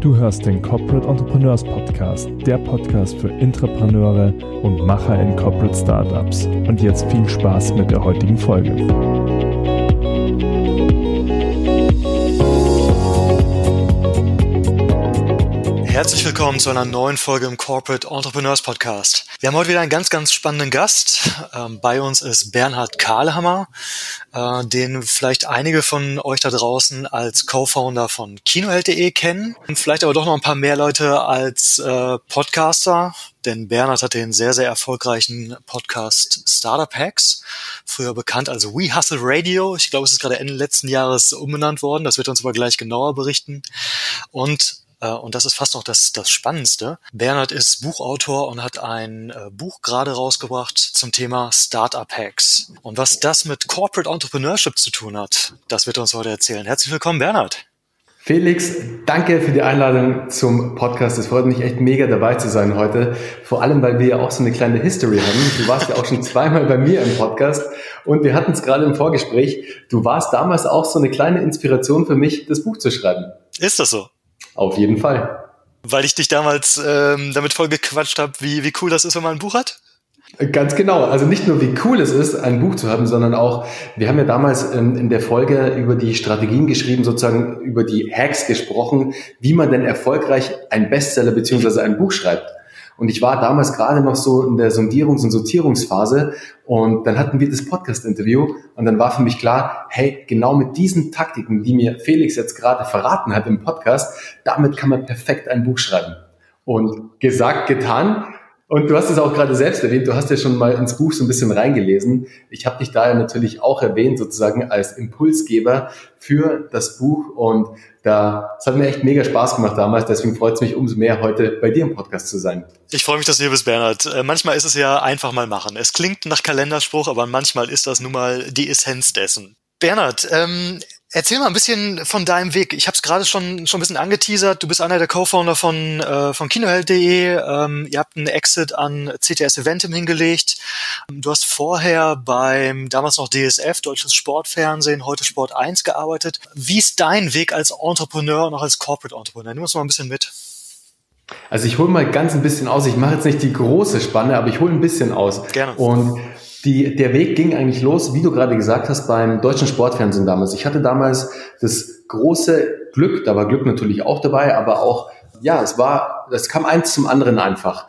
Du hörst den Corporate Entrepreneurs Podcast, der Podcast für Intrapreneure und Macher in Corporate Startups. Und jetzt viel Spaß mit der heutigen Folge. Herzlich willkommen zu einer neuen Folge im Corporate Entrepreneurs Podcast. Wir haben heute wieder einen ganz, ganz spannenden Gast. Ähm, bei uns ist Bernhard Kahlhammer, äh, den vielleicht einige von euch da draußen als Co-Founder von Kinoheld.de kennen. Und vielleicht aber doch noch ein paar mehr Leute als äh, Podcaster, denn Bernhard hat den sehr, sehr erfolgreichen Podcast Startup Hacks, früher bekannt als We Hustle Radio. Ich glaube, es ist gerade Ende letzten Jahres umbenannt worden. Das wird uns aber gleich genauer berichten. Und und das ist fast noch das, das Spannendste. Bernhard ist Buchautor und hat ein äh, Buch gerade rausgebracht zum Thema Startup Hacks. Und was das mit Corporate Entrepreneurship zu tun hat, das wird er uns heute erzählen. Herzlich willkommen, Bernhard. Felix, danke für die Einladung zum Podcast. Es freut mich echt mega dabei zu sein heute. Vor allem, weil wir ja auch so eine kleine History haben. Du warst ja auch schon zweimal bei mir im Podcast und wir hatten es gerade im Vorgespräch. Du warst damals auch so eine kleine Inspiration für mich, das Buch zu schreiben. Ist das so? Auf jeden Fall. Weil ich dich damals ähm, damit voll gequatscht habe, wie, wie cool das ist, wenn man ein Buch hat? Ganz genau. Also nicht nur, wie cool es ist, ein Buch zu haben, sondern auch, wir haben ja damals ähm, in der Folge über die Strategien geschrieben, sozusagen über die Hacks gesprochen, wie man denn erfolgreich ein Bestseller beziehungsweise ein Buch schreibt. Und ich war damals gerade noch so in der Sondierungs- und Sortierungsphase und dann hatten wir das Podcast-Interview und dann war für mich klar, hey, genau mit diesen Taktiken, die mir Felix jetzt gerade verraten hat im Podcast, damit kann man perfekt ein Buch schreiben. Und gesagt, getan. Und du hast es auch gerade selbst erwähnt, du hast ja schon mal ins Buch so ein bisschen reingelesen. Ich habe dich da ja natürlich auch erwähnt, sozusagen als Impulsgeber für das Buch. Und da, es hat mir echt mega Spaß gemacht damals, deswegen freut es mich umso mehr, heute bei dir im Podcast zu sein. Ich freue mich, dass du hier bist, Bernhard. Äh, manchmal ist es ja einfach mal machen. Es klingt nach Kalenderspruch, aber manchmal ist das nun mal die Essenz dessen. Bernhard, ähm, Erzähl mal ein bisschen von deinem Weg. Ich habe es gerade schon schon ein bisschen angeteasert. Du bist einer der Co-Founder von äh, von Kinoheld.de. Ähm, ihr habt einen Exit an CTS Eventim hingelegt. Du hast vorher beim damals noch DSF Deutsches Sportfernsehen, heute Sport 1 gearbeitet. Wie ist dein Weg als Entrepreneur und auch als Corporate Entrepreneur? Nimm uns mal ein bisschen mit. Also ich hole mal ganz ein bisschen aus. Ich mache jetzt nicht die große Spanne, aber ich hole ein bisschen aus. Gerne. Und die, der Weg ging eigentlich los, wie du gerade gesagt hast, beim deutschen Sportfernsehen damals. Ich hatte damals das große Glück, da war Glück natürlich auch dabei, aber auch, ja, es war, es kam eins zum anderen einfach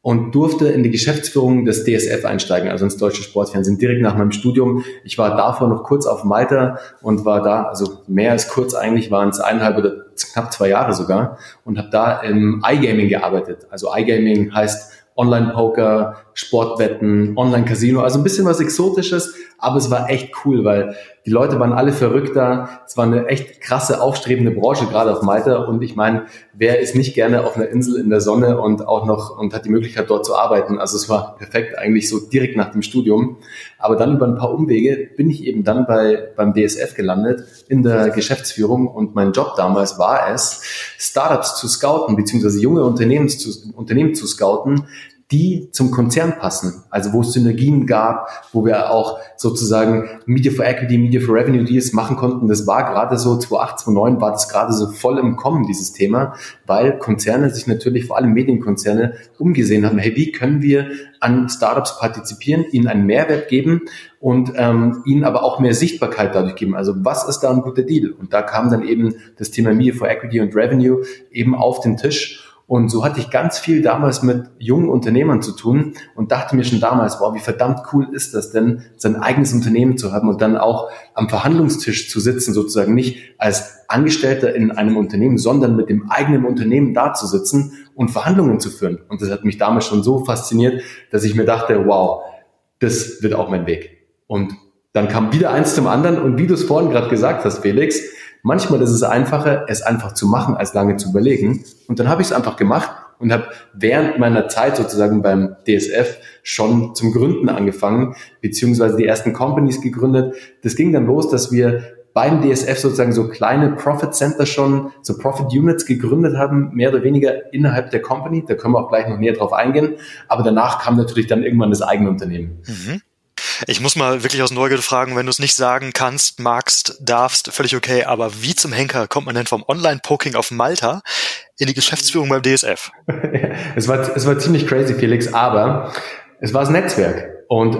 und durfte in die Geschäftsführung des DSF einsteigen, also ins deutsche Sportfernsehen, direkt nach meinem Studium. Ich war davor noch kurz auf Malta und war da, also mehr als kurz eigentlich, waren es eineinhalb oder knapp zwei Jahre sogar und habe da im iGaming gearbeitet. Also iGaming heißt Online-Poker, Sportwetten, Online-Casino, also ein bisschen was Exotisches, aber es war echt cool, weil die Leute waren alle verrückt da. Es war eine echt krasse, aufstrebende Branche, gerade auf Malta. Und ich meine, wer ist nicht gerne auf einer Insel in der Sonne und auch noch und hat die Möglichkeit, dort zu arbeiten? Also es war perfekt, eigentlich so direkt nach dem Studium. Aber dann über ein paar Umwege bin ich eben dann bei, beim DSF gelandet, in der Geschäftsführung. Und mein Job damals war es, Startups zu scouten, beziehungsweise junge Unternehmen zu, Unternehmen zu scouten, die zum Konzern passen, also wo es Synergien gab, wo wir auch sozusagen Media for Equity, Media for Revenue Deals machen konnten. Das war gerade so 2008, 2009 war das gerade so voll im Kommen, dieses Thema, weil Konzerne sich natürlich, vor allem Medienkonzerne, umgesehen haben, hey, wie können wir an Startups partizipieren, ihnen einen Mehrwert geben und ähm, ihnen aber auch mehr Sichtbarkeit dadurch geben. Also was ist da ein guter Deal? Und da kam dann eben das Thema Media for Equity und Revenue eben auf den Tisch. Und so hatte ich ganz viel damals mit jungen Unternehmern zu tun und dachte mir schon damals, wow, wie verdammt cool ist das denn, sein eigenes Unternehmen zu haben und dann auch am Verhandlungstisch zu sitzen, sozusagen nicht als Angestellter in einem Unternehmen, sondern mit dem eigenen Unternehmen da zu sitzen und Verhandlungen zu führen. Und das hat mich damals schon so fasziniert, dass ich mir dachte, wow, das wird auch mein Weg. Und dann kam wieder eins zum anderen und wie du es vorhin gerade gesagt hast, Felix, Manchmal ist es einfacher, es einfach zu machen, als lange zu überlegen. Und dann habe ich es einfach gemacht und habe während meiner Zeit sozusagen beim DSF schon zum Gründen angefangen, beziehungsweise die ersten Companies gegründet. Das ging dann los, dass wir beim DSF sozusagen so kleine Profit Center schon, so Profit Units gegründet haben, mehr oder weniger innerhalb der Company. Da können wir auch gleich noch näher drauf eingehen. Aber danach kam natürlich dann irgendwann das eigene Unternehmen. Mhm. Ich muss mal wirklich aus Neugierde fragen, wenn du es nicht sagen kannst, magst, darfst, völlig okay, aber wie zum Henker kommt man denn vom Online-Poking auf Malta in die Geschäftsführung beim DSF? es, war, es war ziemlich crazy, Felix, aber es war das Netzwerk. Und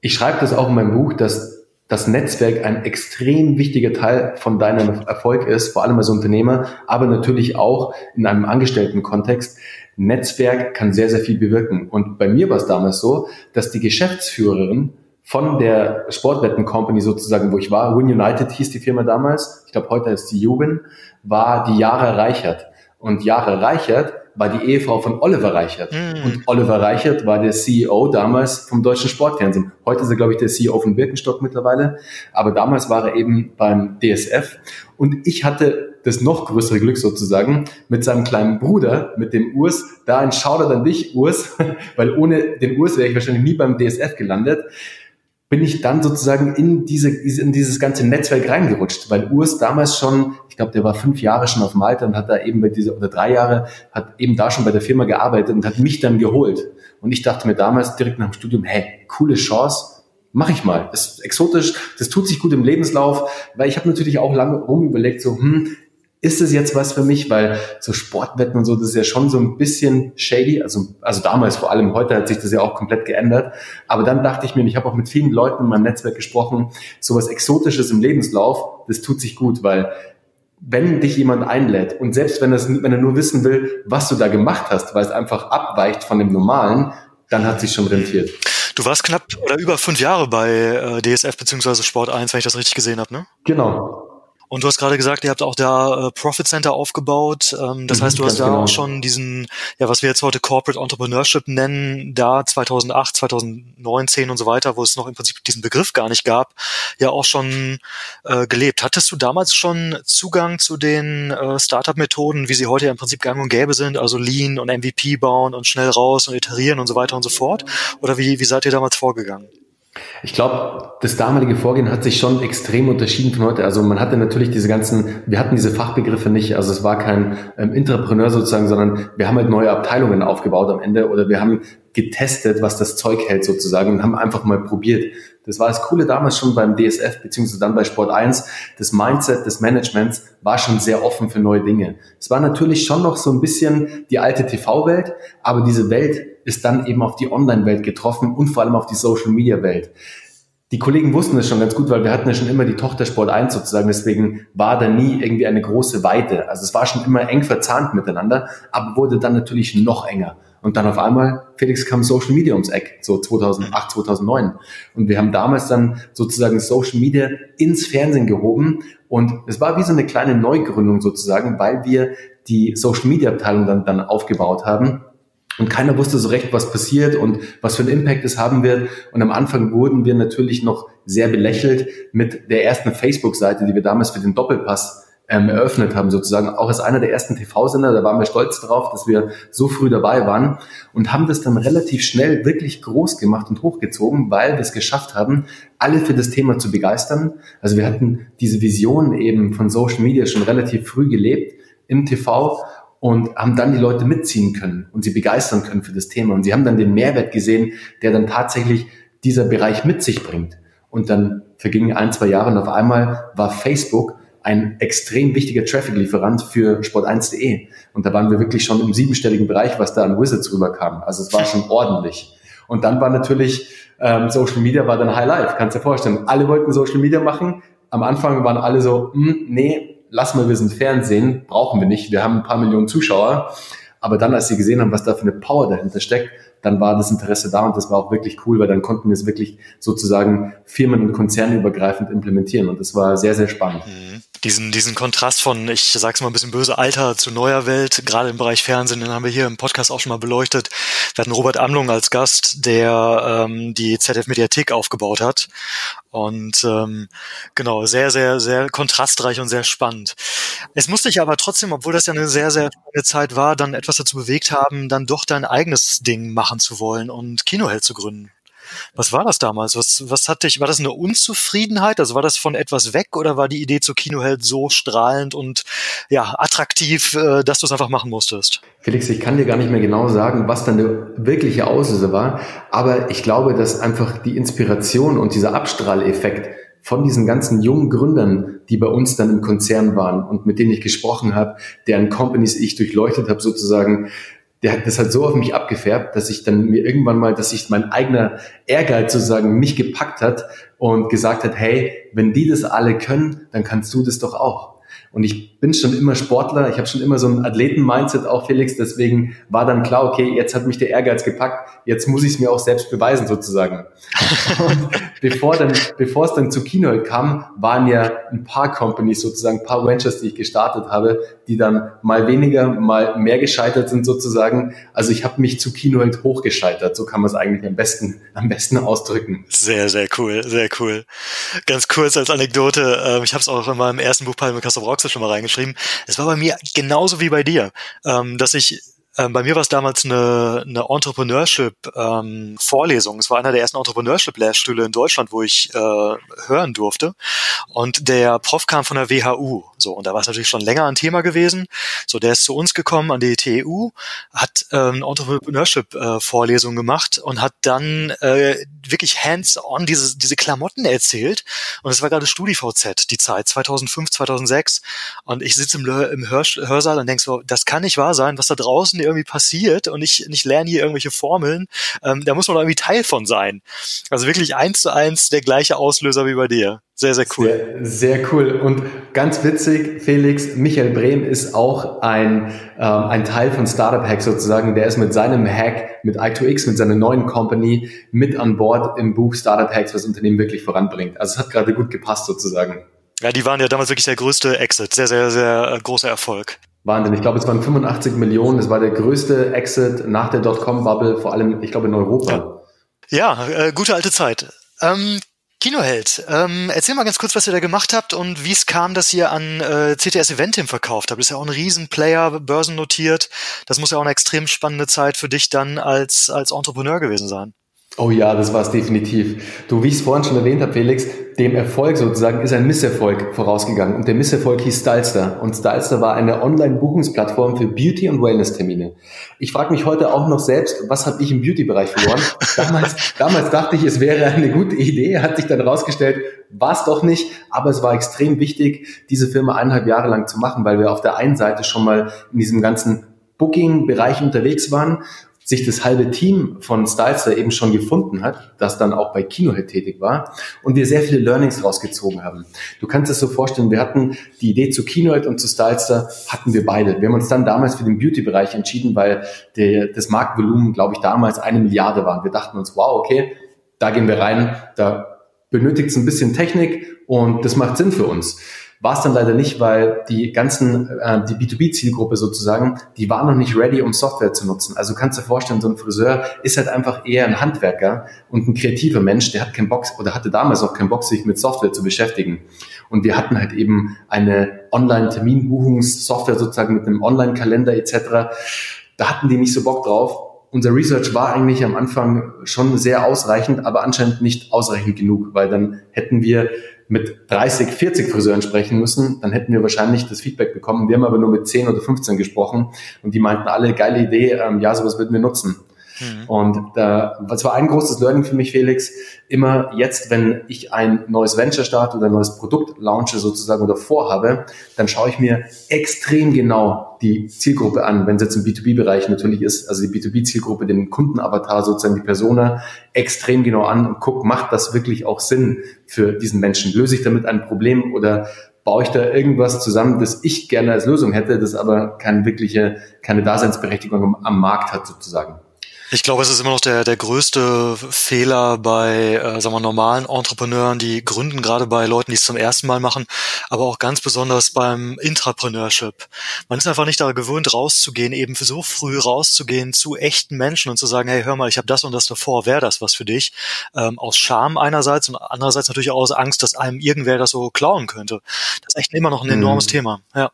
ich schreibe das auch in meinem Buch, dass das Netzwerk ein extrem wichtiger Teil von deinem Erfolg ist, vor allem als Unternehmer, aber natürlich auch in einem Angestelltenkontext. Netzwerk kann sehr, sehr viel bewirken. Und bei mir war es damals so, dass die Geschäftsführerin von der Sportwetten Company sozusagen, wo ich war, Win United hieß die Firma damals, ich glaube heute ist die Jubin, war die Jahre Reichert. Und Jahre Reichert war die Ehefrau von Oliver Reichert. Mhm. Und Oliver Reichert war der CEO damals vom deutschen Sportfernsehen. Heute ist er, glaube ich, der CEO von Birkenstock mittlerweile. Aber damals war er eben beim DSF. Und ich hatte das noch größere Glück sozusagen, mit seinem kleinen Bruder, mit dem Urs, da ein Shoutout an dich, Urs, weil ohne den Urs wäre ich wahrscheinlich nie beim DSF gelandet bin ich dann sozusagen in diese in dieses ganze Netzwerk reingerutscht, weil Urs damals schon, ich glaube, der war fünf Jahre schon auf Malta und hat da eben bei dieser oder drei Jahre hat eben da schon bei der Firma gearbeitet und hat mich dann geholt. Und ich dachte mir damals direkt nach dem Studium, hey, coole Chance, mach ich mal. Das ist exotisch, das tut sich gut im Lebenslauf, weil ich habe natürlich auch lange rumüberlegt, so, hm, ist es jetzt was für mich? Weil so Sportwetten und so, das ist ja schon so ein bisschen shady. Also, also damals vor allem, heute hat sich das ja auch komplett geändert. Aber dann dachte ich mir, ich habe auch mit vielen Leuten in meinem Netzwerk gesprochen, sowas Exotisches im Lebenslauf, das tut sich gut, weil wenn dich jemand einlädt und selbst wenn, das, wenn er nur wissen will, was du da gemacht hast, weil es einfach abweicht von dem Normalen, dann hat sich schon rentiert. Du warst knapp oder über fünf Jahre bei äh, DSF beziehungsweise Sport 1, wenn ich das richtig gesehen habe, ne? Genau. Und du hast gerade gesagt, ihr habt auch da äh, Profit Center aufgebaut. Ähm, das mhm, heißt, du hast da genau. auch schon diesen, ja, was wir jetzt heute Corporate Entrepreneurship nennen, da 2008, 2019 und so weiter, wo es noch im Prinzip diesen Begriff gar nicht gab, ja auch schon äh, gelebt. Hattest du damals schon Zugang zu den äh, Startup-Methoden, wie sie heute ja im Prinzip gang und gäbe sind, also Lean und MVP bauen und schnell raus und iterieren und so weiter und so fort? Oder wie, wie seid ihr damals vorgegangen? Ich glaube, das damalige Vorgehen hat sich schon extrem unterschieden von heute. Also man hatte natürlich diese ganzen, wir hatten diese Fachbegriffe nicht, also es war kein ähm, Entrepreneur sozusagen, sondern wir haben halt neue Abteilungen aufgebaut am Ende oder wir haben getestet, was das Zeug hält sozusagen und haben einfach mal probiert. Das war das Coole damals schon beim DSF beziehungsweise dann bei Sport 1. Das Mindset des Managements war schon sehr offen für neue Dinge. Es war natürlich schon noch so ein bisschen die alte TV-Welt, aber diese Welt ist dann eben auf die Online-Welt getroffen und vor allem auf die Social-Media-Welt. Die Kollegen wussten es schon ganz gut, weil wir hatten ja schon immer die Tochter Sport 1 sozusagen, deswegen war da nie irgendwie eine große Weite. Also es war schon immer eng verzahnt miteinander, aber wurde dann natürlich noch enger. Und dann auf einmal, Felix kam Social Media ums Eck, so 2008, 2009. Und wir haben damals dann sozusagen Social Media ins Fernsehen gehoben. Und es war wie so eine kleine Neugründung sozusagen, weil wir die Social Media Abteilung dann, dann aufgebaut haben und keiner wusste so recht, was passiert und was für einen Impact es haben wird. Und am Anfang wurden wir natürlich noch sehr belächelt mit der ersten Facebook-Seite, die wir damals für den Doppelpass ähm, eröffnet haben, sozusagen. Auch als einer der ersten TV-Sender, da waren wir stolz drauf, dass wir so früh dabei waren und haben das dann relativ schnell wirklich groß gemacht und hochgezogen, weil wir es geschafft haben, alle für das Thema zu begeistern. Also wir hatten diese Vision eben von Social Media schon relativ früh gelebt im TV und haben dann die Leute mitziehen können und sie begeistern können für das Thema. Und sie haben dann den Mehrwert gesehen, der dann tatsächlich dieser Bereich mit sich bringt. Und dann vergingen ein, zwei Jahre und auf einmal war Facebook ein extrem wichtiger Traffic-Lieferant für sport1.de. Und da waren wir wirklich schon im siebenstelligen Bereich, was da an Wizards rüberkam. Also es war schon ordentlich. Und dann war natürlich ähm, Social Media war dann High Life, kannst dir vorstellen. Alle wollten Social Media machen. Am Anfang waren alle so, hm, nee, lass mal, wir sind Fernsehen, brauchen wir nicht, wir haben ein paar Millionen Zuschauer. Aber dann, als sie gesehen haben, was da für eine Power dahinter steckt, dann war das Interesse da und das war auch wirklich cool, weil dann konnten wir es wirklich sozusagen firmen- und konzernübergreifend implementieren und das war sehr, sehr spannend. Mhm diesen, diesen Kontrast von, ich sag's mal ein bisschen böse, alter zu neuer Welt, gerade im Bereich Fernsehen, den haben wir hier im Podcast auch schon mal beleuchtet. Wir hatten Robert Amlung als Gast, der ähm, die ZF Mediathek aufgebaut hat. Und ähm, genau, sehr, sehr, sehr kontrastreich und sehr spannend. Es musste ich aber trotzdem, obwohl das ja eine sehr, sehr spannende Zeit war, dann etwas dazu bewegt haben, dann doch dein eigenes Ding machen zu wollen und Kinoheld zu gründen. Was war das damals? Was, was hat dich, war das eine Unzufriedenheit? Also war das von etwas weg oder war die Idee zur Kinoheld so strahlend und ja, attraktiv, äh, dass du es einfach machen musstest? Felix, ich kann dir gar nicht mehr genau sagen, was dann der wirkliche Auslöser war, aber ich glaube, dass einfach die Inspiration und dieser Abstrahleffekt von diesen ganzen jungen Gründern, die bei uns dann im Konzern waren und mit denen ich gesprochen habe, deren Companies ich durchleuchtet habe sozusagen, der hat das halt so auf mich abgefärbt, dass ich dann mir irgendwann mal, dass sich mein eigener Ehrgeiz sozusagen mich gepackt hat und gesagt hat, hey, wenn die das alle können, dann kannst du das doch auch. Und ich bin schon immer Sportler, ich habe schon immer so ein Athleten-Mindset auch, Felix. Deswegen war dann klar, okay, jetzt hat mich der Ehrgeiz gepackt, jetzt muss ich es mir auch selbst beweisen sozusagen. Und bevor, dann, bevor es dann zu Kino kam, waren ja ein paar Companies sozusagen, ein paar Ventures, die ich gestartet habe, die dann mal weniger, mal mehr gescheitert sind sozusagen. Also ich habe mich zu Kino halt hochgescheitert. So kann man es eigentlich am besten, am besten ausdrücken. Sehr, sehr cool, sehr cool. Ganz kurz als Anekdote, ähm, ich habe es auch in meinem ersten Buch Palme Castro Roxas schon mal reingeschrieben. Es war bei mir genauso wie bei dir, ähm, dass ich ähm, bei mir war es damals eine, eine Entrepreneurship-Vorlesung. Ähm, es war einer der ersten Entrepreneurship-Lehrstühle in Deutschland, wo ich äh, hören durfte. Und der Prof kam von der WHU. So, und da war es natürlich schon länger ein Thema gewesen. So, der ist zu uns gekommen an die TU, hat ähm, Entrepreneurship-Vorlesung äh, gemacht und hat dann äh, wirklich hands-on diese, diese Klamotten erzählt. Und es war gerade StudiVZ, die Zeit, 2005, 2006. Und ich sitze im, im Hörsaal und denk so, das kann nicht wahr sein, was da draußen irgendwie passiert und ich, ich lerne hier irgendwelche Formeln. Ähm, da muss man irgendwie Teil von sein. Also wirklich eins zu eins der gleiche Auslöser wie bei dir. Sehr, sehr cool. Sehr, sehr cool. Und ganz witzig, Felix, Michael Brehm ist auch ein, ähm, ein Teil von Startup Hack sozusagen. Der ist mit seinem Hack, mit i2X, mit seiner neuen Company mit an Bord im Buch Startup Hacks, was Unternehmen wirklich voranbringt. Also es hat gerade gut gepasst sozusagen. Ja, die waren ja damals wirklich der größte Exit. Sehr, sehr, sehr äh, großer Erfolg. Wahnsinn. Ich glaube, es waren 85 Millionen. Das war der größte Exit nach der Dotcom-Bubble, vor allem, ich glaube, in Europa. Ja, ja äh, gute alte Zeit. Ähm, Kinoheld, ähm, erzähl mal ganz kurz, was ihr da gemacht habt und wie es kam, dass ihr an äh, CTS Eventim verkauft habt. Das ist ja auch ein Riesenplayer, börsennotiert. Das muss ja auch eine extrem spannende Zeit für dich dann als, als Entrepreneur gewesen sein. Oh ja, das war es definitiv. Du, wie ich es vorhin schon erwähnt habe, Felix, dem Erfolg sozusagen ist ein Misserfolg vorausgegangen. Und der Misserfolg hieß Stylester. Und Stylester war eine Online-Buchungsplattform für Beauty- und Wellness-Termine. Ich frage mich heute auch noch selbst, was habe ich im Beauty-Bereich verloren? damals, damals dachte ich, es wäre eine gute Idee, hat sich dann herausgestellt, war es doch nicht. Aber es war extrem wichtig, diese Firma eineinhalb Jahre lang zu machen, weil wir auf der einen Seite schon mal in diesem ganzen Booking-Bereich unterwegs waren sich das halbe Team von Stylester eben schon gefunden hat, das dann auch bei Kinohead tätig war und wir sehr viele Learnings rausgezogen haben. Du kannst es so vorstellen, wir hatten die Idee zu Kinohead und zu Stylester hatten wir beide. Wir haben uns dann damals für den Beauty-Bereich entschieden, weil der, das Marktvolumen, glaube ich, damals eine Milliarde war. Wir dachten uns, wow, okay, da gehen wir rein, da benötigt es ein bisschen Technik und das macht Sinn für uns. War es dann leider nicht, weil die ganzen, äh, die B2B-Zielgruppe sozusagen, die war noch nicht ready, um Software zu nutzen. Also kannst du dir vorstellen, so ein Friseur ist halt einfach eher ein Handwerker und ein kreativer Mensch, der hat keinen Bock oder hatte damals auch keinen Bock, sich mit Software zu beschäftigen. Und wir hatten halt eben eine Online-Terminbuchungssoftware sozusagen mit einem Online-Kalender etc. Da hatten die nicht so Bock drauf unser Research war eigentlich am Anfang schon sehr ausreichend, aber anscheinend nicht ausreichend genug, weil dann hätten wir mit 30, 40 Friseuren sprechen müssen, dann hätten wir wahrscheinlich das Feedback bekommen. Wir haben aber nur mit 10 oder 15 gesprochen und die meinten alle, geile Idee, ähm, ja, sowas würden wir nutzen. Mhm. Und äh, das war ein großes Learning für mich, Felix. Immer jetzt, wenn ich ein neues Venture starte oder ein neues Produkt launche sozusagen oder vorhabe, dann schaue ich mir extrem genau die Zielgruppe an, wenn es jetzt im B2B-Bereich natürlich ist, also die B2B-Zielgruppe, den Kundenavatar sozusagen, die Persona, extrem genau an und guck, macht das wirklich auch Sinn für diesen Menschen? Löse ich damit ein Problem oder baue ich da irgendwas zusammen, das ich gerne als Lösung hätte, das aber keine wirkliche, keine Daseinsberechtigung am Markt hat sozusagen. Ich glaube, es ist immer noch der, der größte Fehler bei, äh, sagen wir, normalen Entrepreneuren, die gründen, gerade bei Leuten, die es zum ersten Mal machen, aber auch ganz besonders beim Intrapreneurship. Man ist einfach nicht daran gewöhnt, rauszugehen, eben für so früh rauszugehen zu echten Menschen und zu sagen, hey, hör mal, ich habe das und das davor, wäre das was für dich? Ähm, aus Scham einerseits und andererseits natürlich auch aus Angst, dass einem irgendwer das so klauen könnte. Das ist echt immer noch ein enormes mhm. Thema. Ja.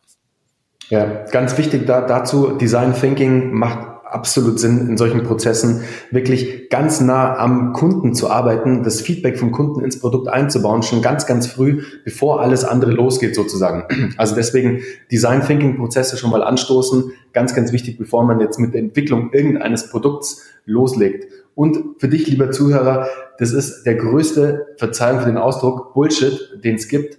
Ja, ganz wichtig da, dazu, Design Thinking macht absolut Sinn in solchen Prozessen, wirklich ganz nah am Kunden zu arbeiten, das Feedback vom Kunden ins Produkt einzubauen, schon ganz, ganz früh, bevor alles andere losgeht sozusagen. Also deswegen Design Thinking Prozesse schon mal anstoßen, ganz, ganz wichtig, bevor man jetzt mit der Entwicklung irgendeines Produkts loslegt. Und für dich, lieber Zuhörer, das ist der größte, Verzeihung für den Ausdruck, Bullshit, den es gibt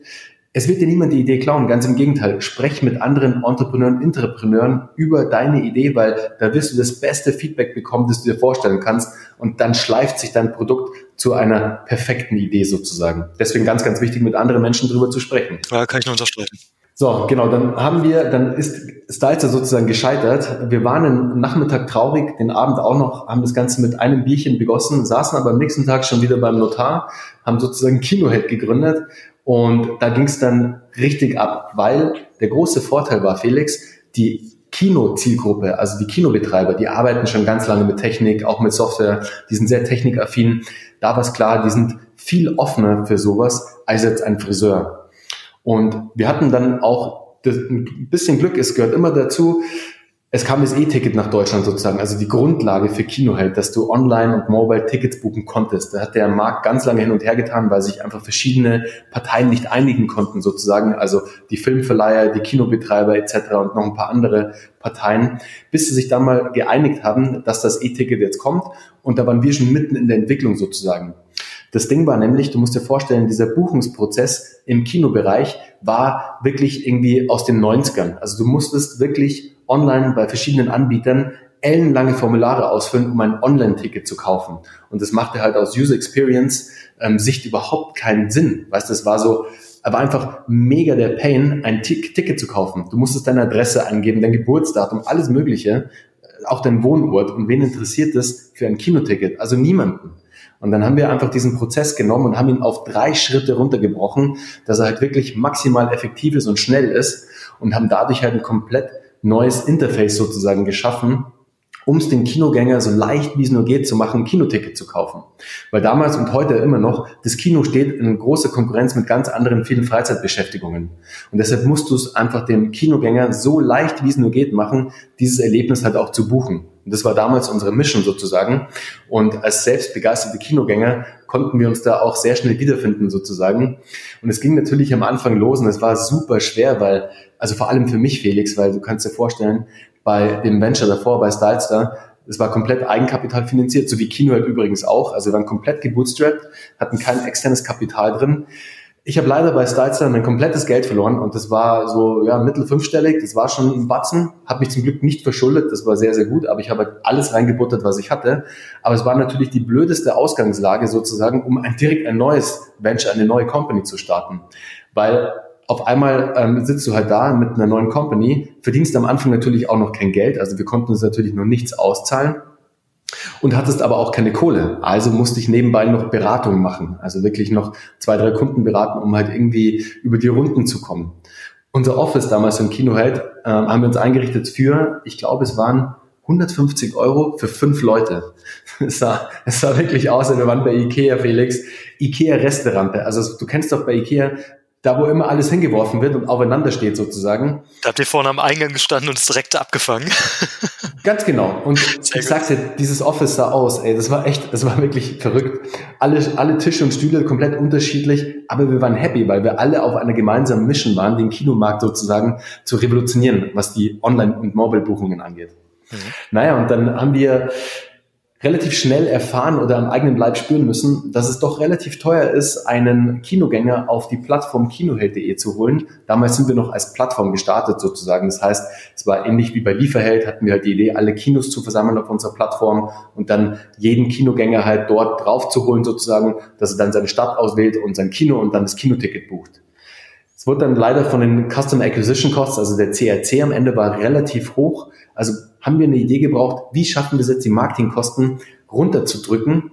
es wird dir niemand die Idee klauen, ganz im Gegenteil. Sprech mit anderen Entrepreneuren, Entrepreneuren über deine Idee, weil da wirst du das beste Feedback bekommen, das du dir vorstellen kannst und dann schleift sich dein Produkt zu einer perfekten Idee sozusagen. Deswegen ganz, ganz wichtig, mit anderen Menschen darüber zu sprechen. Ja, kann ich nur unterstreichen. So, genau, dann haben wir, dann ist Styler sozusagen gescheitert. Wir waren am Nachmittag traurig, den Abend auch noch, haben das Ganze mit einem Bierchen begossen, saßen aber am nächsten Tag schon wieder beim Notar, haben sozusagen Kinohead gegründet und da ging es dann richtig ab, weil der große Vorteil war, Felix, die Kino-Zielgruppe, also die Kinobetreiber, die arbeiten schon ganz lange mit Technik, auch mit Software, die sind sehr technikaffin. Da war es klar, die sind viel offener für sowas als jetzt ein Friseur. Und wir hatten dann auch ein bisschen Glück, es gehört immer dazu, es kam das E-Ticket nach Deutschland sozusagen, also die Grundlage für Kino hält, dass du online und mobile Tickets buchen konntest. Da hat der Markt ganz lange hin und her getan, weil sich einfach verschiedene Parteien nicht einigen konnten sozusagen, also die Filmverleiher, die Kinobetreiber etc. und noch ein paar andere Parteien, bis sie sich dann mal geeinigt haben, dass das E-Ticket jetzt kommt und da waren wir schon mitten in der Entwicklung sozusagen. Das Ding war nämlich, du musst dir vorstellen, dieser Buchungsprozess im Kinobereich war wirklich irgendwie aus den 90ern. Also du musstest wirklich online bei verschiedenen Anbietern ellenlange Formulare ausfüllen, um ein Online-Ticket zu kaufen. Und das machte halt aus User Experience ähm, Sicht überhaupt keinen Sinn. Weißt du, es war so, aber einfach mega der Pain, ein Ticket zu kaufen. Du musstest deine Adresse angeben, dein Geburtsdatum, alles Mögliche, äh, auch dein Wohnort. Und wen interessiert das für ein Kinoticket? Also niemanden. Und dann haben wir einfach diesen Prozess genommen und haben ihn auf drei Schritte runtergebrochen, dass er halt wirklich maximal effektiv ist und schnell ist und haben dadurch halt ein komplett neues Interface sozusagen geschaffen, um es den Kinogänger so leicht wie es nur geht zu machen, Kinoticket zu kaufen. Weil damals und heute immer noch, das Kino steht in großer Konkurrenz mit ganz anderen vielen Freizeitbeschäftigungen. Und deshalb musst du es einfach dem Kinogänger so leicht wie es nur geht machen, dieses Erlebnis halt auch zu buchen. Und das war damals unsere Mission sozusagen. Und als selbstbegeisterte Kinogänger konnten wir uns da auch sehr schnell wiederfinden sozusagen. Und es ging natürlich am Anfang los und es war super schwer, weil, also vor allem für mich, Felix, weil du kannst dir vorstellen, bei dem Venture davor, bei Stylestar, es war komplett Eigenkapital finanziert, so wie Kino halt übrigens auch. Also wir waren komplett gebootstrapped, hatten kein externes Kapital drin. Ich habe leider bei Stylestar mein komplettes Geld verloren und das war so ja mittel fünfstellig, das war schon ein Batzen, habe mich zum Glück nicht verschuldet, das war sehr sehr gut, aber ich habe halt alles reingebuttert, was ich hatte. Aber es war natürlich die blödeste Ausgangslage sozusagen, um ein, direkt ein neues Venture, eine neue Company zu starten, weil auf einmal ähm, sitzt du halt da mit einer neuen Company, verdienst am Anfang natürlich auch noch kein Geld, also wir konnten uns natürlich noch nichts auszahlen und hattest aber auch keine Kohle. Also musste ich nebenbei noch Beratung machen, also wirklich noch zwei, drei Kunden beraten, um halt irgendwie über die Runden zu kommen. Unser Office damals im Kino halt, äh, haben wir uns eingerichtet für, ich glaube, es waren 150 Euro für fünf Leute. Es sah, es sah wirklich aus, wir waren bei Ikea, Felix. Ikea Resterampe. Also du kennst doch bei Ikea da wo immer alles hingeworfen wird und aufeinander steht sozusagen. Da habt ihr vorne am Eingang gestanden und es direkt abgefangen. Ganz genau. Und Sehr ich sag's dir, dieses Office sah aus, ey, das war echt, das war wirklich verrückt. Alle, alle Tische und Stühle komplett unterschiedlich, aber wir waren happy, weil wir alle auf einer gemeinsamen Mission waren, den Kinomarkt sozusagen zu revolutionieren, was die Online- und Mobile-Buchungen angeht. Mhm. Naja, und dann haben wir relativ schnell erfahren oder am eigenen Leib spüren müssen, dass es doch relativ teuer ist, einen Kinogänger auf die Plattform kinoheld.de zu holen. Damals sind wir noch als Plattform gestartet sozusagen. Das heißt, es war ähnlich wie bei Lieferheld, hatten wir halt die Idee, alle Kinos zu versammeln auf unserer Plattform und dann jeden Kinogänger halt dort drauf zu holen sozusagen, dass er dann seine Stadt auswählt und sein Kino und dann das Kinoticket bucht. Es wurde dann leider von den Customer Acquisition Costs, also der CRC am Ende war relativ hoch. Also haben wir eine Idee gebraucht, wie schaffen wir es jetzt, die Marketingkosten runterzudrücken,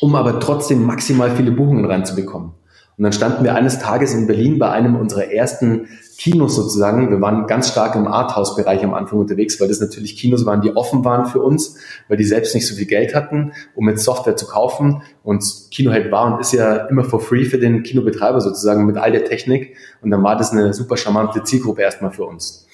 um aber trotzdem maximal viele Buchungen reinzubekommen. Und dann standen wir eines Tages in Berlin bei einem unserer ersten Kinos sozusagen. Wir waren ganz stark im Arthouse-Bereich am Anfang unterwegs, weil das natürlich Kinos waren, die offen waren für uns, weil die selbst nicht so viel Geld hatten, um jetzt Software zu kaufen. Und Kinohead war und ist ja immer for free für den Kinobetreiber sozusagen mit all der Technik. Und dann war das eine super charmante Zielgruppe erstmal für uns.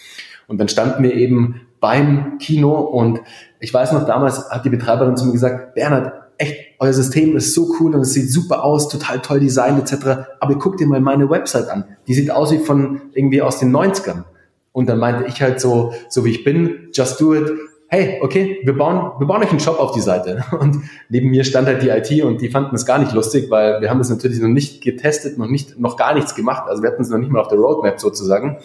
Und dann standen wir eben beim Kino und ich weiß noch, damals hat die Betreiberin zu mir gesagt, Bernhard, echt, euer System ist so cool und es sieht super aus, total toll Design etc. Aber guck dir mal meine Website an. Die sieht aus wie von irgendwie aus den 90ern. Und dann meinte ich halt so, so wie ich bin, just do it. Hey, okay, wir bauen, wir bauen euch einen Shop auf die Seite. Und neben mir stand halt die IT und die fanden es gar nicht lustig, weil wir haben das natürlich noch nicht getestet, noch nicht, noch gar nichts gemacht. Also wir hatten es noch nicht mal auf der Roadmap sozusagen.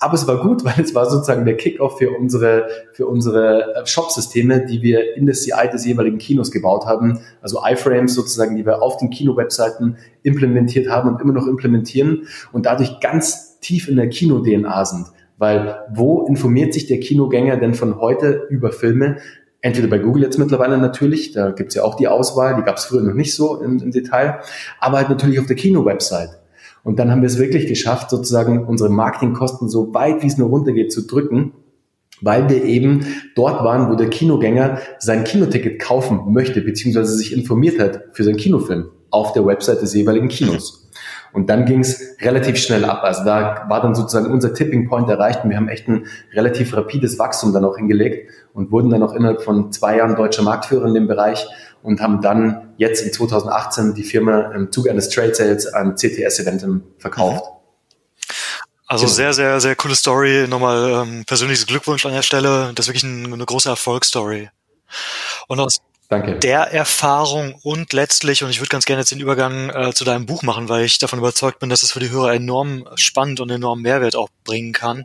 Aber es war gut, weil es war sozusagen der Kickoff für unsere, für unsere äh, Shop-Systeme, die wir in der CI des jeweiligen Kinos gebaut haben. Also iFrames sozusagen, die wir auf den Kino-Webseiten implementiert haben und immer noch implementieren und dadurch ganz tief in der Kino-DNA sind. Weil wo informiert sich der Kinogänger denn von heute über Filme? Entweder bei Google jetzt mittlerweile natürlich, da gibt's ja auch die Auswahl, die gab's früher noch nicht so im, im Detail, aber halt natürlich auf der Kino-Website. Und dann haben wir es wirklich geschafft, sozusagen unsere Marketingkosten so weit wie es nur runtergeht zu drücken, weil wir eben dort waren, wo der Kinogänger sein Kinoticket kaufen möchte, beziehungsweise sich informiert hat für seinen Kinofilm auf der Website des jeweiligen Kinos. Und dann ging es relativ schnell ab. Also da war dann sozusagen unser Tipping Point erreicht und wir haben echt ein relativ rapides Wachstum dann auch hingelegt und wurden dann auch innerhalb von zwei Jahren deutscher Marktführer in dem Bereich und haben dann jetzt in 2018 die Firma im Zuge eines Trade Sales an CTS-Eventum verkauft. Also genau. sehr, sehr, sehr coole Story. Nochmal ähm, persönliches Glückwunsch an der Stelle. Das ist wirklich ein, eine große Erfolgsstory. Und aus Danke. der Erfahrung und letztlich, und ich würde ganz gerne jetzt den Übergang äh, zu deinem Buch machen, weil ich davon überzeugt bin, dass es für die Hörer enorm spannend und enorm Mehrwert auch bringen kann.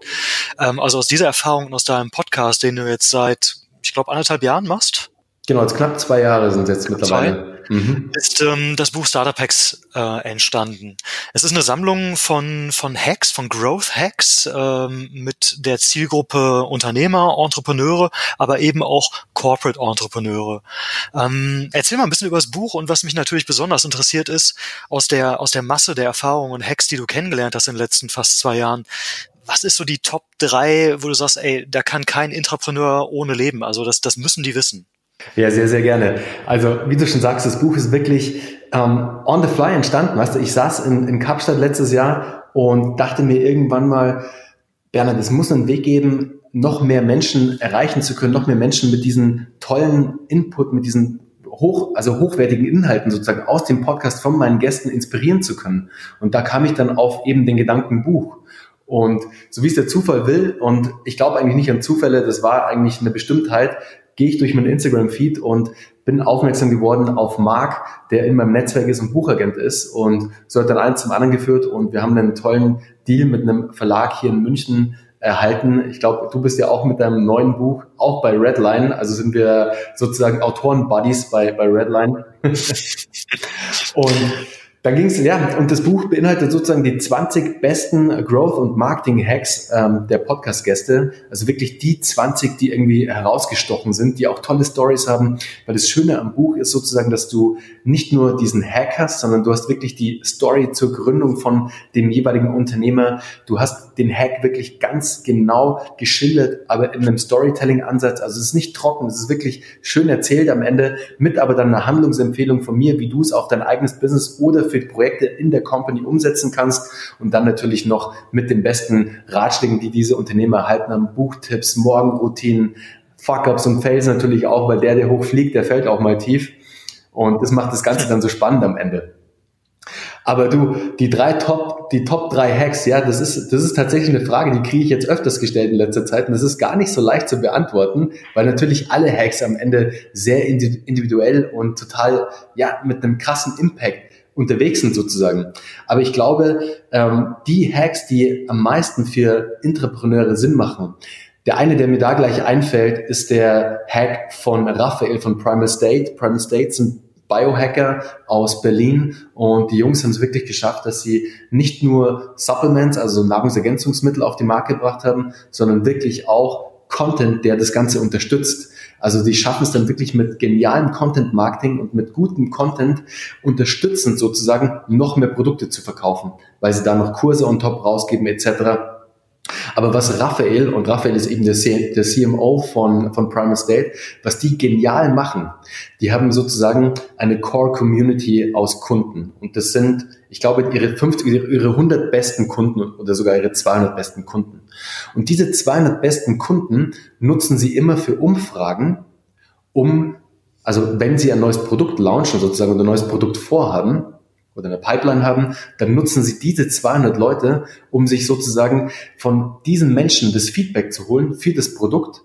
Ähm, also aus dieser Erfahrung und aus deinem Podcast, den du jetzt seit, ich glaube, anderthalb Jahren machst, Genau, jetzt knapp zwei Jahre sind jetzt mittlerweile. Mhm. Ist ähm, das Buch Startup Hacks äh, entstanden. Es ist eine Sammlung von von Hacks, von Growth Hacks ähm, mit der Zielgruppe Unternehmer, Entrepreneure, aber eben auch Corporate Entrepreneure. Ähm, erzähl mal ein bisschen über das Buch und was mich natürlich besonders interessiert ist aus der aus der Masse der Erfahrungen und Hacks, die du kennengelernt hast in den letzten fast zwei Jahren was ist so die Top drei, wo du sagst, ey, da kann kein Intrapreneur ohne leben? Also das, das müssen die wissen. Ja, sehr, sehr gerne. Also, wie du schon sagst, das Buch ist wirklich ähm, on the fly entstanden. Weißt du, ich saß in, in Kapstadt letztes Jahr und dachte mir irgendwann mal, Bernhard, es muss einen Weg geben, noch mehr Menschen erreichen zu können, noch mehr Menschen mit diesen tollen Input, mit diesen hoch, also hochwertigen Inhalten sozusagen aus dem Podcast von meinen Gästen inspirieren zu können. Und da kam ich dann auf eben den Gedanken Buch. Und so wie es der Zufall will, und ich glaube eigentlich nicht an Zufälle, das war eigentlich eine Bestimmtheit, gehe ich durch meinen Instagram-Feed und bin aufmerksam geworden auf Marc, der in meinem Netzwerk ist und Buchagent ist. Und so hat dann eins zum anderen geführt und wir haben einen tollen Deal mit einem Verlag hier in München erhalten. Ich glaube, du bist ja auch mit deinem neuen Buch auch bei Redline, also sind wir sozusagen Autoren-Buddies bei, bei Redline. und dann ging es, ja, und das Buch beinhaltet sozusagen die 20 besten Growth- und Marketing-Hacks ähm, der Podcast-Gäste. Also wirklich die 20, die irgendwie herausgestochen sind, die auch tolle Stories haben. Weil das Schöne am Buch ist sozusagen, dass du nicht nur diesen Hack hast, sondern du hast wirklich die Story zur Gründung von dem jeweiligen Unternehmer. Du hast den Hack wirklich ganz genau geschildert, aber in einem Storytelling-Ansatz. Also es ist nicht trocken, es ist wirklich schön erzählt am Ende, mit aber dann einer Handlungsempfehlung von mir, wie du es auf dein eigenes Business oder für Projekte in der Company umsetzen kannst und dann natürlich noch mit den besten Ratschlägen, die diese Unternehmer erhalten haben, Buchtipps, Morgenroutinen, Fuck-Ups und Fails natürlich auch, weil der, der hochfliegt, der fällt auch mal tief. Und das macht das Ganze dann so spannend am Ende. Aber du, die drei Top, die Top drei Hacks, ja, das ist, das ist tatsächlich eine Frage, die kriege ich jetzt öfters gestellt in letzter Zeit und das ist gar nicht so leicht zu beantworten, weil natürlich alle Hacks am Ende sehr individuell und total, ja, mit einem krassen Impact unterwegs sind sozusagen. Aber ich glaube, ähm, die Hacks, die am meisten für Intrapreneure Sinn machen, der eine, der mir da gleich einfällt, ist der Hack von Raphael von Primal State. Primal State sind Biohacker aus Berlin und die Jungs haben es wirklich geschafft, dass sie nicht nur Supplements, also Nahrungsergänzungsmittel auf den Markt gebracht haben, sondern wirklich auch Content, der das Ganze unterstützt. Also die schaffen es dann wirklich mit genialem Content Marketing und mit gutem Content unterstützend sozusagen noch mehr Produkte zu verkaufen, weil sie da noch Kurse on top rausgeben etc. Aber was Raphael, und Raphael ist eben der, C, der CMO von, von Prime Estate, was die genial machen, die haben sozusagen eine Core Community aus Kunden. Und das sind, ich glaube, ihre 50, ihre 100 besten Kunden oder sogar ihre 200 besten Kunden. Und diese 200 besten Kunden nutzen sie immer für Umfragen, um, also wenn sie ein neues Produkt launchen sozusagen oder ein neues Produkt vorhaben, oder eine Pipeline haben, dann nutzen sie diese 200 Leute, um sich sozusagen von diesen Menschen das Feedback zu holen für das Produkt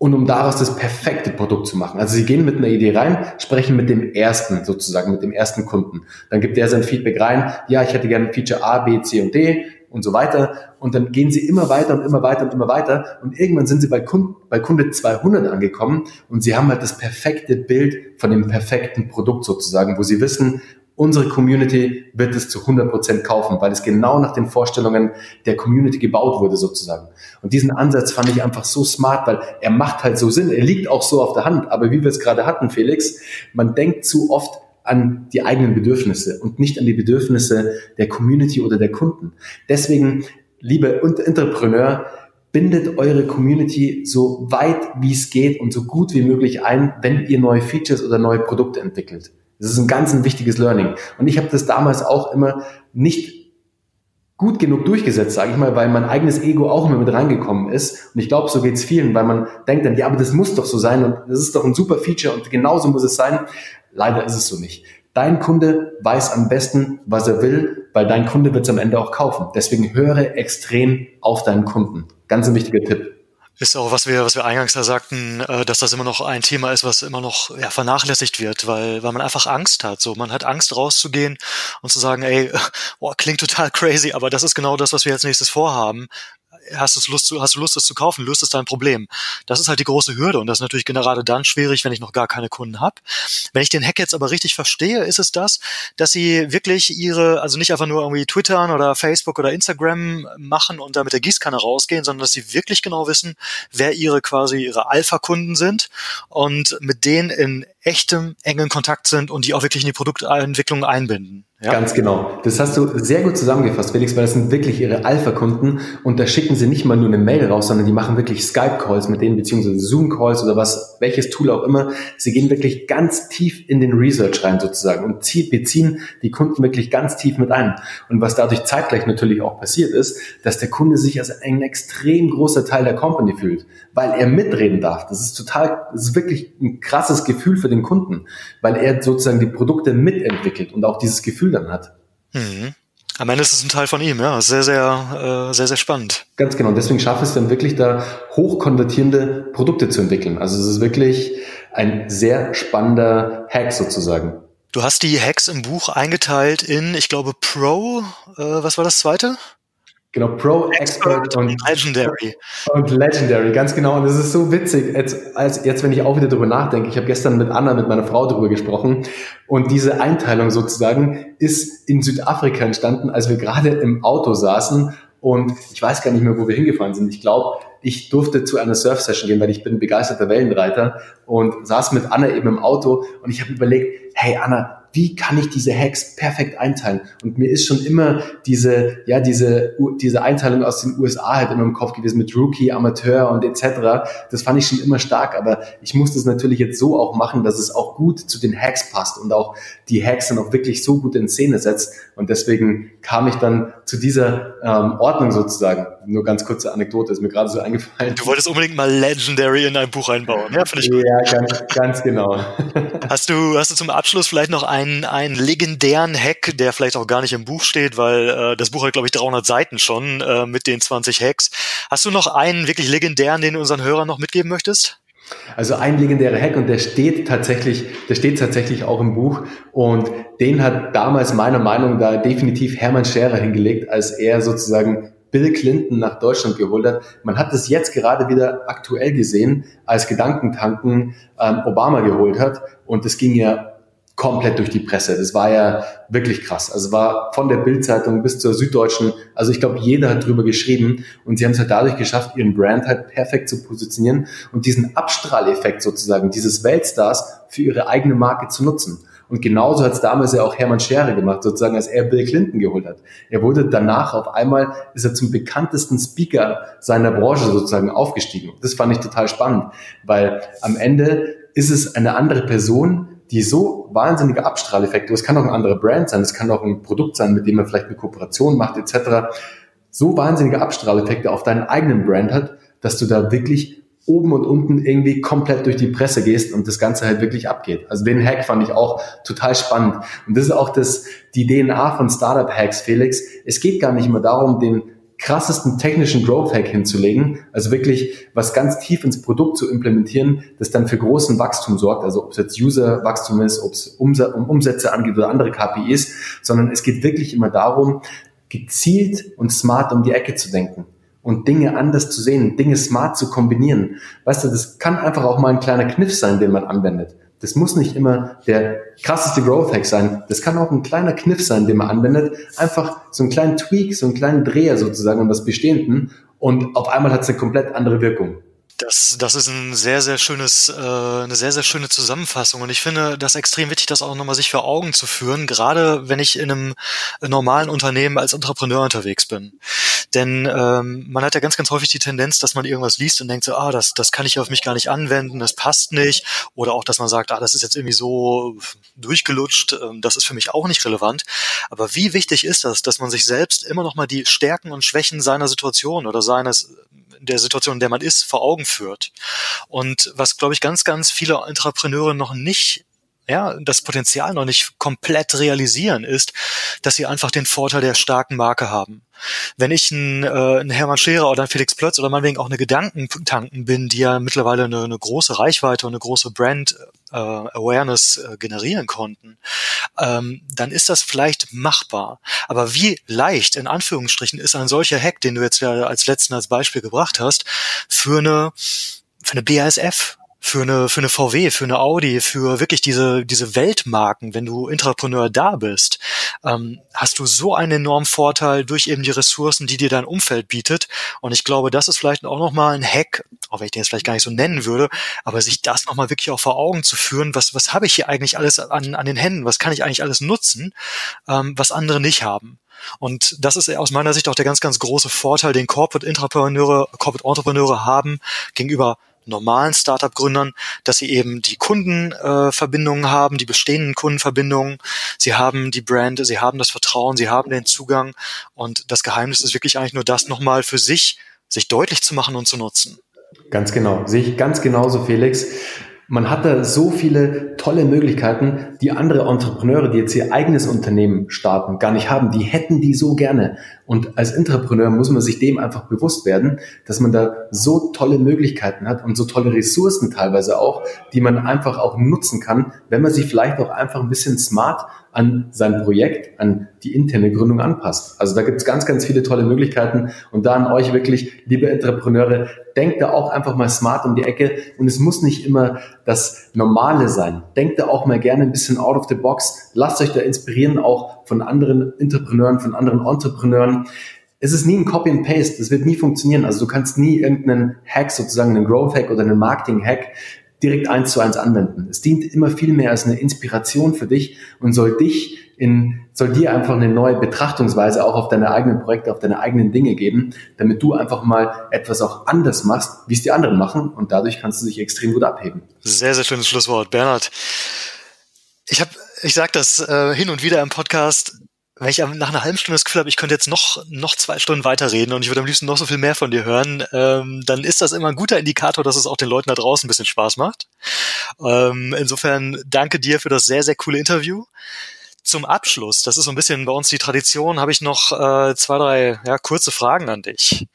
und um daraus das perfekte Produkt zu machen. Also sie gehen mit einer Idee rein, sprechen mit dem ersten sozusagen, mit dem ersten Kunden. Dann gibt der sein Feedback rein, ja, ich hätte gerne Feature A, B, C und D und so weiter. Und dann gehen sie immer weiter und immer weiter und immer weiter. Und irgendwann sind sie bei, Kunde, bei Kunde 200 angekommen und sie haben halt das perfekte Bild von dem perfekten Produkt sozusagen, wo sie wissen, unsere Community wird es zu 100% kaufen, weil es genau nach den Vorstellungen der Community gebaut wurde sozusagen. Und diesen Ansatz fand ich einfach so smart, weil er macht halt so Sinn, er liegt auch so auf der Hand. Aber wie wir es gerade hatten, Felix, man denkt zu oft an die eigenen Bedürfnisse und nicht an die Bedürfnisse der Community oder der Kunden. Deswegen, liebe Entrepreneur, bindet eure Community so weit wie es geht und so gut wie möglich ein, wenn ihr neue Features oder neue Produkte entwickelt. Das ist ein ganz ein wichtiges Learning. Und ich habe das damals auch immer nicht gut genug durchgesetzt, sage ich mal, weil mein eigenes Ego auch immer mit reingekommen ist. Und ich glaube, so geht's vielen, weil man denkt dann, ja, aber das muss doch so sein und das ist doch ein super Feature und genauso muss es sein. Leider ist es so nicht. Dein Kunde weiß am besten, was er will, weil dein Kunde wird es am Ende auch kaufen. Deswegen höre extrem auf deinen Kunden. Ganz ein wichtiger Tipp. Ist auch, was wir, was wir eingangs da sagten, äh, dass das immer noch ein Thema ist, was immer noch ja, vernachlässigt wird, weil, weil man einfach Angst hat. So, man hat Angst rauszugehen und zu sagen, ey, boah, klingt total crazy, aber das ist genau das, was wir als nächstes vorhaben hast du Lust, zu, hast du Lust, das zu kaufen, löst es dein Problem. Das ist halt die große Hürde und das ist natürlich gerade dann schwierig, wenn ich noch gar keine Kunden habe. Wenn ich den Hack jetzt aber richtig verstehe, ist es das, dass sie wirklich ihre, also nicht einfach nur irgendwie Twittern oder Facebook oder Instagram machen und da mit der Gießkanne rausgehen, sondern dass sie wirklich genau wissen, wer ihre quasi ihre Alpha-Kunden sind und mit denen in echtem engen Kontakt sind und die auch wirklich in die Produktentwicklung einbinden. Ja? Ganz genau. Das hast du sehr gut zusammengefasst, Felix, weil das sind wirklich ihre Alpha-Kunden und da schicken sie nicht mal nur eine Mail raus, sondern die machen wirklich Skype-Calls mit denen, beziehungsweise Zoom-Calls oder was, welches Tool auch immer. Sie gehen wirklich ganz tief in den Research rein sozusagen und beziehen die Kunden wirklich ganz tief mit ein. Und was dadurch zeitgleich natürlich auch passiert ist, dass der Kunde sich als ein extrem großer Teil der Company fühlt, weil er mitreden darf. Das ist total, das ist wirklich ein krasses Gefühl für den Kunden, weil er sozusagen die Produkte mitentwickelt und auch dieses Gefühl dann hat. Mhm. Am Ende ist es ein Teil von ihm, ja. Sehr, sehr, äh, sehr, sehr spannend. Ganz genau. Deswegen schafft es dann wirklich da hochkonvertierende Produkte zu entwickeln. Also es ist wirklich ein sehr spannender Hack sozusagen. Du hast die Hacks im Buch eingeteilt in, ich glaube, Pro, äh, was war das zweite? Genau, Pro, Expert, Expert und Legendary. Und Legendary, ganz genau. Und es ist so witzig, jetzt, als, jetzt, wenn ich auch wieder drüber nachdenke, ich habe gestern mit Anna, mit meiner Frau drüber gesprochen und diese Einteilung sozusagen ist in Südafrika entstanden, als wir gerade im Auto saßen und ich weiß gar nicht mehr, wo wir hingefahren sind. Ich glaube, ich durfte zu einer Surf-Session gehen, weil ich bin begeisterter Wellenreiter und saß mit Anna eben im Auto und ich habe überlegt, hey Anna, wie kann ich diese Hacks perfekt einteilen? Und mir ist schon immer diese, ja, diese, diese Einteilung aus den USA halt immer im Kopf gewesen mit Rookie, Amateur und etc. Das fand ich schon immer stark, aber ich muss das natürlich jetzt so auch machen, dass es auch gut zu den Hacks passt und auch die Hacks dann auch wirklich so gut in Szene setzt. Und deswegen kam ich dann zu dieser ähm, Ordnung sozusagen. Nur ganz kurze Anekdote, ist mir gerade so eingefallen. Du wolltest unbedingt mal Legendary in dein Buch einbauen, ja, finde ich gut. Ja, ganz, ganz genau. Hast du, hast du zum Abschluss vielleicht noch einen, einen legendären Hack, der vielleicht auch gar nicht im Buch steht, weil äh, das Buch hat, glaube ich, 300 Seiten schon äh, mit den 20 Hacks. Hast du noch einen wirklich legendären, den du unseren Hörern noch mitgeben möchtest? Also ein legendärer Hack und der steht tatsächlich, der steht tatsächlich auch im Buch und den hat damals meiner Meinung nach definitiv Hermann Scherer hingelegt, als er sozusagen Bill Clinton nach Deutschland geholt hat. Man hat es jetzt gerade wieder aktuell gesehen, als Gedankentanken ähm, Obama geholt hat und das ging ja komplett durch die Presse. Das war ja wirklich krass. Also war von der Bildzeitung bis zur Süddeutschen, also ich glaube, jeder hat drüber geschrieben und sie haben es halt dadurch geschafft, ihren Brand halt perfekt zu positionieren und diesen Abstrahleffekt sozusagen, dieses Weltstars für ihre eigene Marke zu nutzen. Und genauso hat es damals ja auch Hermann Scherer gemacht, sozusagen als er Bill Clinton geholt hat. Er wurde danach auf einmal, ist er zum bekanntesten Speaker seiner Branche sozusagen aufgestiegen. Das fand ich total spannend, weil am Ende ist es eine andere Person, die so wahnsinnige Abstrahleffekte, es kann auch ein anderer Brand sein, es kann auch ein Produkt sein, mit dem man vielleicht eine Kooperation macht etc., so wahnsinnige Abstrahleffekte auf deinen eigenen Brand hat, dass du da wirklich oben und unten irgendwie komplett durch die Presse gehst und das Ganze halt wirklich abgeht. Also den Hack fand ich auch total spannend. Und das ist auch das, die DNA von Startup-Hacks, Felix. Es geht gar nicht immer darum, den krassesten technischen Growth Hack hinzulegen, also wirklich was ganz tief ins Produkt zu implementieren, das dann für großen Wachstum sorgt, also ob es jetzt User-Wachstum ist, ob es um Umsätze angeht oder andere KPIs, sondern es geht wirklich immer darum, gezielt und smart um die Ecke zu denken und Dinge anders zu sehen, Dinge smart zu kombinieren. Weißt du, das kann einfach auch mal ein kleiner Kniff sein, den man anwendet. Das muss nicht immer der krasseste Growth Hack sein. Das kann auch ein kleiner Kniff sein, den man anwendet. Einfach so einen kleinen Tweak, so einen kleinen Dreher sozusagen an das Bestehenden und auf einmal hat es eine komplett andere Wirkung. Das, das ist ein sehr, sehr schönes, äh, eine sehr, sehr schöne Zusammenfassung. Und ich finde das extrem wichtig, das auch nochmal sich vor Augen zu führen, gerade wenn ich in einem normalen Unternehmen als Entrepreneur unterwegs bin. Denn ähm, man hat ja ganz, ganz häufig die Tendenz, dass man irgendwas liest und denkt so, ah, das, das kann ich auf mich gar nicht anwenden, das passt nicht. Oder auch, dass man sagt, ah, das ist jetzt irgendwie so durchgelutscht, ähm, das ist für mich auch nicht relevant. Aber wie wichtig ist das, dass man sich selbst immer noch mal die Stärken und Schwächen seiner Situation oder seines der Situation, in der man ist, vor Augen führt. Und was, glaube ich, ganz, ganz viele Entrepreneure noch nicht ja, das Potenzial noch nicht komplett realisieren, ist, dass sie einfach den Vorteil der starken Marke haben. Wenn ich ein, äh, ein Hermann Scherer oder ein Felix Plötz oder meinetwegen auch eine Gedankentanken bin, die ja mittlerweile eine, eine große Reichweite und eine große Brand äh, Awareness äh, generieren konnten, ähm, dann ist das vielleicht machbar. Aber wie leicht, in Anführungsstrichen, ist ein solcher Hack, den du jetzt ja als letzten als Beispiel gebracht hast, für eine für eine BASF, für eine, für eine VW, für eine Audi, für wirklich diese, diese Weltmarken, wenn du Intrapreneur da bist, ähm, hast du so einen enormen Vorteil durch eben die Ressourcen, die dir dein Umfeld bietet. Und ich glaube, das ist vielleicht auch nochmal ein Hack, auch wenn ich den jetzt vielleicht gar nicht so nennen würde, aber sich das nochmal wirklich auch vor Augen zu führen, was, was habe ich hier eigentlich alles an, an den Händen, was kann ich eigentlich alles nutzen, ähm, was andere nicht haben. Und das ist aus meiner Sicht auch der ganz, ganz große Vorteil, den Corporate Entrepreneure, Corporate Entrepreneure haben gegenüber normalen Startup-Gründern, dass sie eben die Kundenverbindungen äh, haben, die bestehenden Kundenverbindungen, sie haben die Brand, sie haben das Vertrauen, sie haben den Zugang und das Geheimnis ist wirklich eigentlich nur das nochmal für sich, sich deutlich zu machen und zu nutzen. Ganz genau, sehe ich ganz genauso, Felix. Man hat da so viele tolle Möglichkeiten, die andere Entrepreneure, die jetzt ihr eigenes Unternehmen starten, gar nicht haben. Die hätten die so gerne. Und als Entrepreneur muss man sich dem einfach bewusst werden, dass man da so tolle Möglichkeiten hat und so tolle Ressourcen teilweise auch, die man einfach auch nutzen kann, wenn man sich vielleicht auch einfach ein bisschen smart an sein Projekt, an die interne Gründung anpasst. Also da gibt es ganz, ganz viele tolle Möglichkeiten und da an euch wirklich, liebe Entrepreneure, denkt da auch einfach mal smart um die Ecke und es muss nicht immer das Normale sein. Denkt da auch mal gerne ein bisschen out of the box. Lasst euch da inspirieren, auch von anderen Entrepreneuren, von anderen Entrepreneuren. Es ist nie ein Copy and Paste, das wird nie funktionieren. Also du kannst nie irgendeinen Hack, sozusagen einen Growth Hack oder einen Marketing Hack direkt eins zu eins anwenden. Es dient immer viel mehr als eine Inspiration für dich und soll dich in, soll dir einfach eine neue Betrachtungsweise auch auf deine eigenen Projekte, auf deine eigenen Dinge geben, damit du einfach mal etwas auch anders machst, wie es die anderen machen und dadurch kannst du dich extrem gut abheben. Sehr, sehr schönes Schlusswort. Bernhard, ich habe, ich sage das äh, hin und wieder im Podcast, wenn ich nach einer halben Stunde das Gefühl habe, ich könnte jetzt noch, noch zwei Stunden weiterreden und ich würde am liebsten noch so viel mehr von dir hören, ähm, dann ist das immer ein guter Indikator, dass es auch den Leuten da draußen ein bisschen Spaß macht. Ähm, insofern danke dir für das sehr, sehr coole Interview. Zum Abschluss, das ist so ein bisschen bei uns die Tradition, habe ich noch äh, zwei, drei ja, kurze Fragen an dich.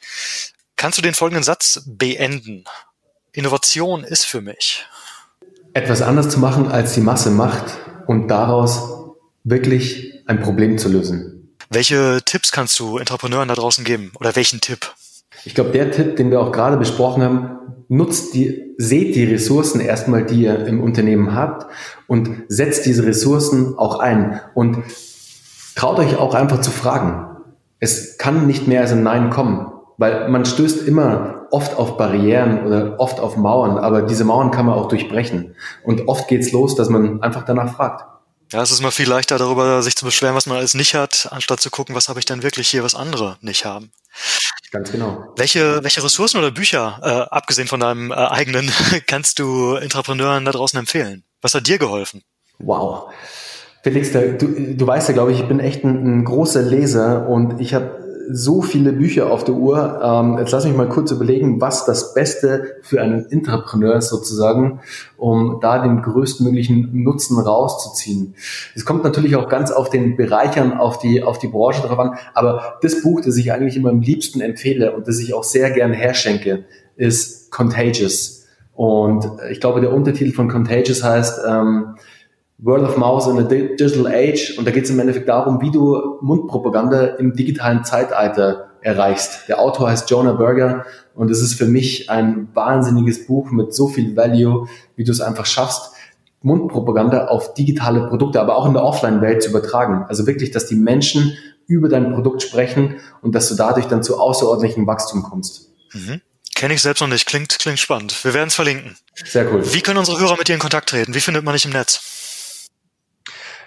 Kannst du den folgenden Satz beenden? Innovation ist für mich. Etwas anders zu machen, als die Masse macht und daraus wirklich ein Problem zu lösen. Welche Tipps kannst du Entrepreneuren da draußen geben? Oder welchen Tipp? Ich glaube, der Tipp, den wir auch gerade besprochen haben, nutzt die, seht die Ressourcen erstmal, die ihr im Unternehmen habt und setzt diese Ressourcen auch ein und traut euch auch einfach zu fragen. Es kann nicht mehr als ein Nein kommen, weil man stößt immer oft auf Barrieren oder oft auf Mauern, aber diese Mauern kann man auch durchbrechen. Und oft geht's los, dass man einfach danach fragt. Ja, es ist immer viel leichter darüber, sich zu beschweren, was man alles nicht hat, anstatt zu gucken, was habe ich denn wirklich hier, was andere nicht haben. Ganz genau. Welche, welche Ressourcen oder Bücher, äh, abgesehen von deinem äh, eigenen, kannst du Entrepreneuren da draußen empfehlen? Was hat dir geholfen? Wow. Felix, du, du weißt ja, glaube ich, ich bin echt ein, ein großer Leser und ich habe so viele Bücher auf der Uhr. Ähm, jetzt lass mich mal kurz überlegen, was das Beste für einen Entrepreneur ist sozusagen, um da den größtmöglichen Nutzen rauszuziehen. Es kommt natürlich auch ganz auf den Bereichern, auf die, auf die Branche drauf an. Aber das Buch, das ich eigentlich immer am liebsten empfehle und das ich auch sehr gern herschenke, ist Contagious. Und ich glaube, der Untertitel von Contagious heißt, ähm, World of Mouse in a Digital Age und da geht es im Endeffekt darum, wie du Mundpropaganda im digitalen Zeitalter erreichst. Der Autor heißt Jonah Berger und es ist für mich ein wahnsinniges Buch mit so viel Value, wie du es einfach schaffst, Mundpropaganda auf digitale Produkte, aber auch in der Offline-Welt zu übertragen. Also wirklich, dass die Menschen über dein Produkt sprechen und dass du dadurch dann zu außerordentlichem Wachstum kommst. Mhm. Kenne ich selbst noch nicht. Klingt, klingt spannend. Wir werden es verlinken. Sehr cool. Wie können unsere Hörer mit dir in Kontakt treten? Wie findet man dich im Netz?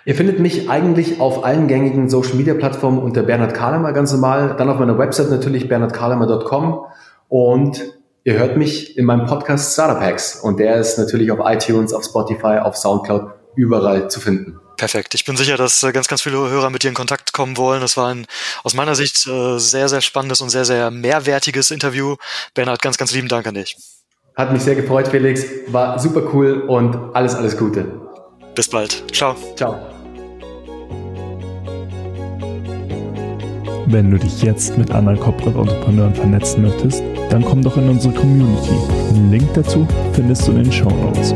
Ihr findet mich eigentlich auf allen gängigen Social Media Plattformen unter Bernhard Kahlemer ganz normal. Dann auf meiner Website natürlich bernhardkahlemer.com und ihr hört mich in meinem Podcast Startup Hacks und der ist natürlich auf iTunes, auf Spotify, auf Soundcloud überall zu finden. Perfekt. Ich bin sicher, dass äh, ganz, ganz viele Hörer mit dir in Kontakt kommen wollen. Das war ein aus meiner Sicht äh, sehr, sehr spannendes und sehr, sehr mehrwertiges Interview. Bernhard, ganz, ganz lieben Dank an dich. Hat mich sehr gefreut, Felix. War super cool und alles, alles Gute. Bis bald. Ciao. Ciao. Wenn du dich jetzt mit anderen Corporate Entrepreneuren vernetzen möchtest, dann komm doch in unsere Community. Den Link dazu findest du in den Show Notes.